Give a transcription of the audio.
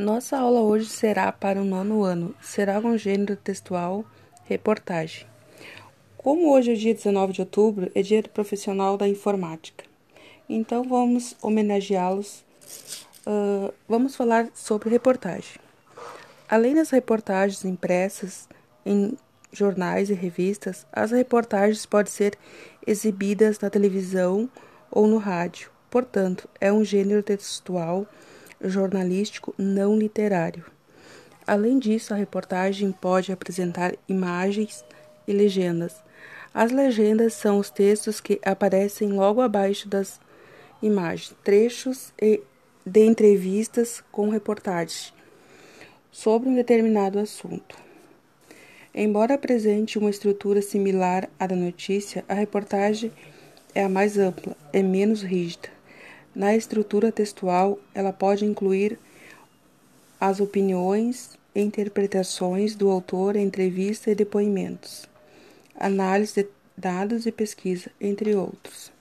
Nossa aula hoje será para o nono ano. Será com gênero textual reportagem. Como hoje é dia 19 de outubro, é dia do profissional da informática. Então vamos homenageá-los. Uh, vamos falar sobre reportagem. Além das reportagens impressas em jornais e revistas, as reportagens podem ser exibidas na televisão ou no rádio. Portanto, é um gênero textual jornalístico não literário. Além disso, a reportagem pode apresentar imagens e legendas. As legendas são os textos que aparecem logo abaixo das imagens, trechos de entrevistas com reportagens sobre um determinado assunto. Embora apresente uma estrutura similar à da notícia, a reportagem é a mais ampla, é menos rígida. Na estrutura textual, ela pode incluir as opiniões interpretações do autor, entrevista e depoimentos, análise de dados e pesquisa, entre outros.